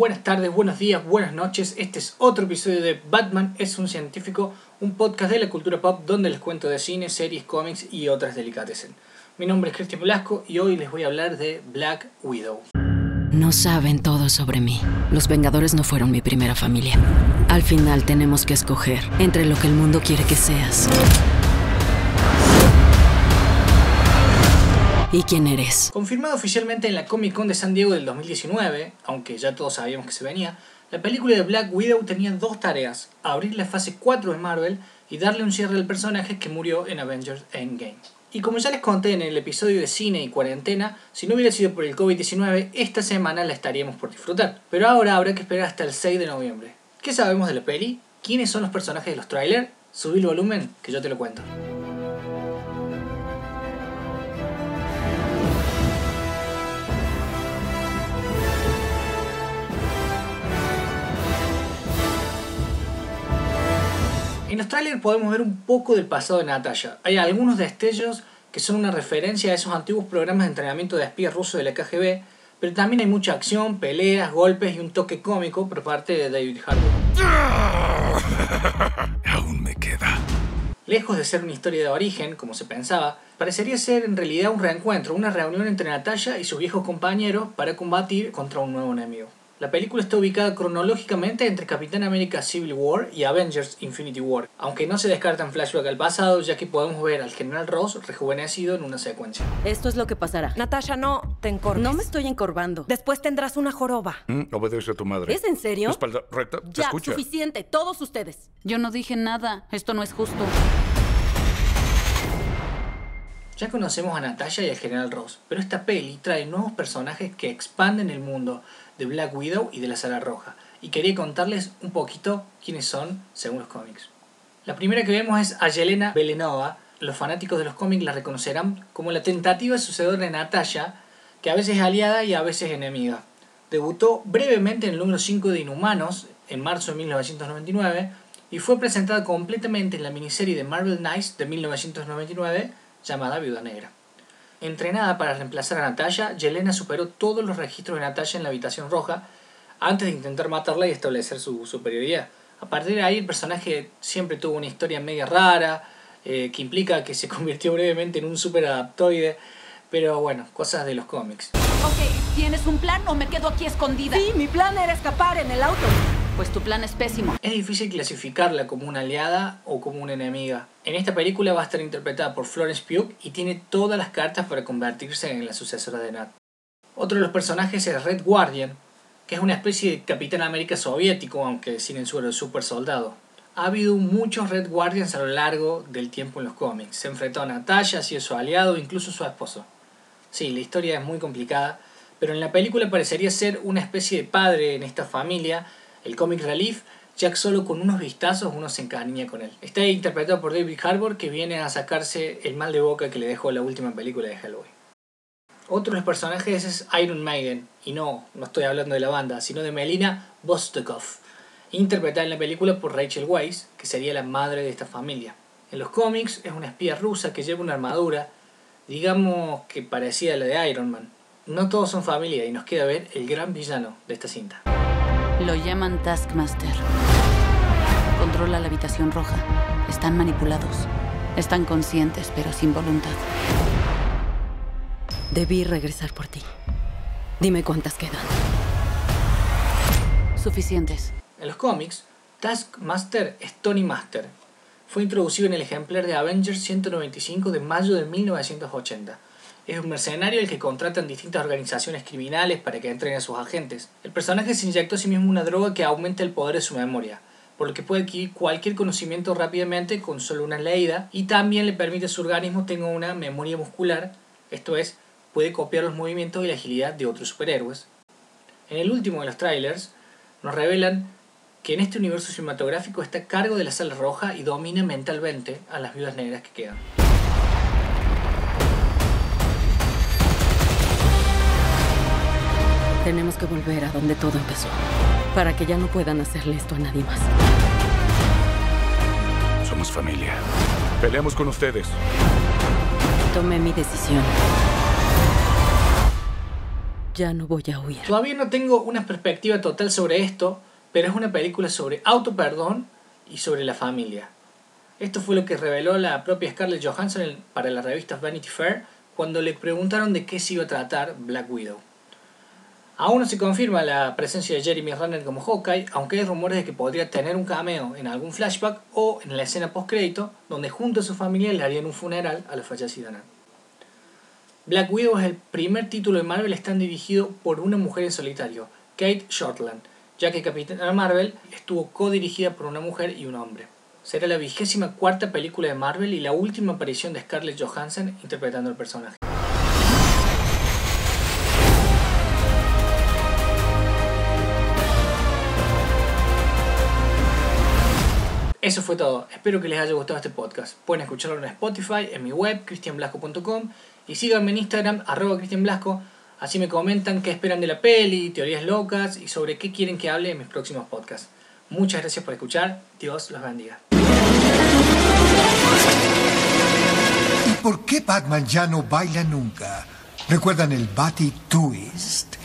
buenas tardes, buenos días, buenas noches. Este es otro episodio de Batman es un científico, un podcast de la cultura pop donde les cuento de cine, series, cómics y otras delicatessen. Mi nombre es Cristian Velasco y hoy les voy a hablar de Black Widow. No saben todo sobre mí. Los Vengadores no fueron mi primera familia. Al final tenemos que escoger entre lo que el mundo quiere que seas y quién eres. Confirmado oficialmente en la Comic Con de San Diego del 2019, aunque ya todos sabíamos que se venía, la película de Black Widow tenía dos tareas, abrir la fase 4 de Marvel y darle un cierre al personaje que murió en Avengers Endgame. Y como ya les conté en el episodio de cine y cuarentena, si no hubiera sido por el COVID-19, esta semana la estaríamos por disfrutar. Pero ahora habrá que esperar hasta el 6 de noviembre. ¿Qué sabemos de la peli? ¿Quiénes son los personajes de los trailers? Subí el volumen, que yo te lo cuento. Los trailers podemos ver un poco del pasado de Natalia. Hay algunos destellos que son una referencia a esos antiguos programas de entrenamiento de espías rusos de la KGB, pero también hay mucha acción, peleas, golpes y un toque cómico por parte de David Harbour. Aún me queda. Lejos de ser una historia de origen, como se pensaba, parecería ser en realidad un reencuentro, una reunión entre Natalia y sus viejos compañeros para combatir contra un nuevo enemigo. La película está ubicada cronológicamente entre Capitán América Civil War y Avengers Infinity War, aunque no se descartan flashback al pasado, ya que podemos ver al General Ross rejuvenecido en una secuencia. Esto es lo que pasará. Natasha, no te encorves. No me estoy encorvando. Después tendrás una joroba. Mm, obedece a tu madre. ¿Es en serio? Espalda recta, te Ya, escucha. suficiente, todos ustedes. Yo no dije nada. Esto no es justo. Ya conocemos a Natasha y al General Ross, pero esta peli trae nuevos personajes que expanden el mundo de Black Widow y de la Sala Roja, y quería contarles un poquito quiénes son según los cómics. La primera que vemos es a Yelena Belenova. Los fanáticos de los cómics la reconocerán como la tentativa sucedora de Natasha, que a veces es aliada y a veces enemiga. Debutó brevemente en el número 5 de Inhumanos en marzo de 1999 y fue presentada completamente en la miniserie de Marvel Knights de 1999 llamada Viuda Negra. Entrenada para reemplazar a Natalia, Yelena superó todos los registros de Natalia en la habitación roja antes de intentar matarla y establecer su superioridad. A partir de ahí el personaje siempre tuvo una historia media rara, eh, que implica que se convirtió brevemente en un superadaptoide, pero bueno, cosas de los cómics. Ok, ¿tienes un plan o me quedo aquí escondida? Sí, mi plan era escapar en el auto. Pues tu plan es pésimo. Es difícil clasificarla como una aliada o como una enemiga. En esta película va a estar interpretada por Florence Pugh y tiene todas las cartas para convertirse en la sucesora de Nat. Otro de los personajes es Red Guardian, que es una especie de Capitán América soviético, aunque sin el suero de super soldado. Ha habido muchos Red Guardians a lo largo del tiempo en los cómics. Se enfrentó a Natasha, ha sido su aliado, incluso su esposo. Sí, la historia es muy complicada, pero en la película parecería ser una especie de padre en esta familia el comic relief, Jack solo con unos vistazos uno se encariña con él. Está interpretado por David Harbour que viene a sacarse el mal de boca que le dejó la última película de Halloween. Otro de los personajes es Iron Maiden, y no, no estoy hablando de la banda, sino de Melina Vostokov, interpretada en la película por Rachel Weisz, que sería la madre de esta familia. En los cómics es una espía rusa que lleva una armadura, digamos que parecida a la de Iron Man. No todos son familia y nos queda ver el gran villano de esta cinta. Lo llaman Taskmaster. Controla la habitación roja. Están manipulados. Están conscientes, pero sin voluntad. Debí regresar por ti. Dime cuántas quedan. Suficientes. En los cómics, Taskmaster es Tony Master. Fue introducido en el ejemplar de Avengers 195 de mayo de 1980. Es un mercenario el que contratan distintas organizaciones criminales para que entrenen a sus agentes. El personaje se inyectó a sí mismo una droga que aumenta el poder de su memoria, por lo que puede adquirir cualquier conocimiento rápidamente con solo una leída y también le permite a su organismo tenga una memoria muscular, esto es, puede copiar los movimientos y la agilidad de otros superhéroes. En el último de los trailers, nos revelan que en este universo cinematográfico está a cargo de la sala roja y domina mentalmente a las viudas negras que quedan. Tenemos que volver a donde todo empezó. Para que ya no puedan hacerle esto a nadie más. Somos familia. Peleamos con ustedes. Tomé mi decisión. Ya no voy a huir. Todavía no tengo una perspectiva total sobre esto, pero es una película sobre auto-perdón y sobre la familia. Esto fue lo que reveló la propia Scarlett Johansson para la revista Vanity Fair cuando le preguntaron de qué se iba a tratar Black Widow. Aún no se confirma la presencia de Jeremy Renner como Hawkeye, aunque hay rumores de que podría tener un cameo en algún flashback o en la escena post-crédito, donde junto a su familia le harían un funeral a la fallecida Nat. Black Widow es el primer título de Marvel está dirigido por una mujer en solitario, Kate Shortland, ya que Capitana Marvel estuvo co-dirigida por una mujer y un hombre. Será la vigésima cuarta película de Marvel y la última aparición de Scarlett Johansson interpretando el personaje. Eso fue todo. Espero que les haya gustado este podcast. Pueden escucharlo en Spotify, en mi web, cristianblasco.com y síganme en Instagram, arroba cristianblasco. Así me comentan qué esperan de la peli, teorías locas y sobre qué quieren que hable en mis próximos podcasts. Muchas gracias por escuchar. Dios los bendiga. ¿Y por qué Batman ya no baila nunca? ¿Recuerdan el Batty Twist?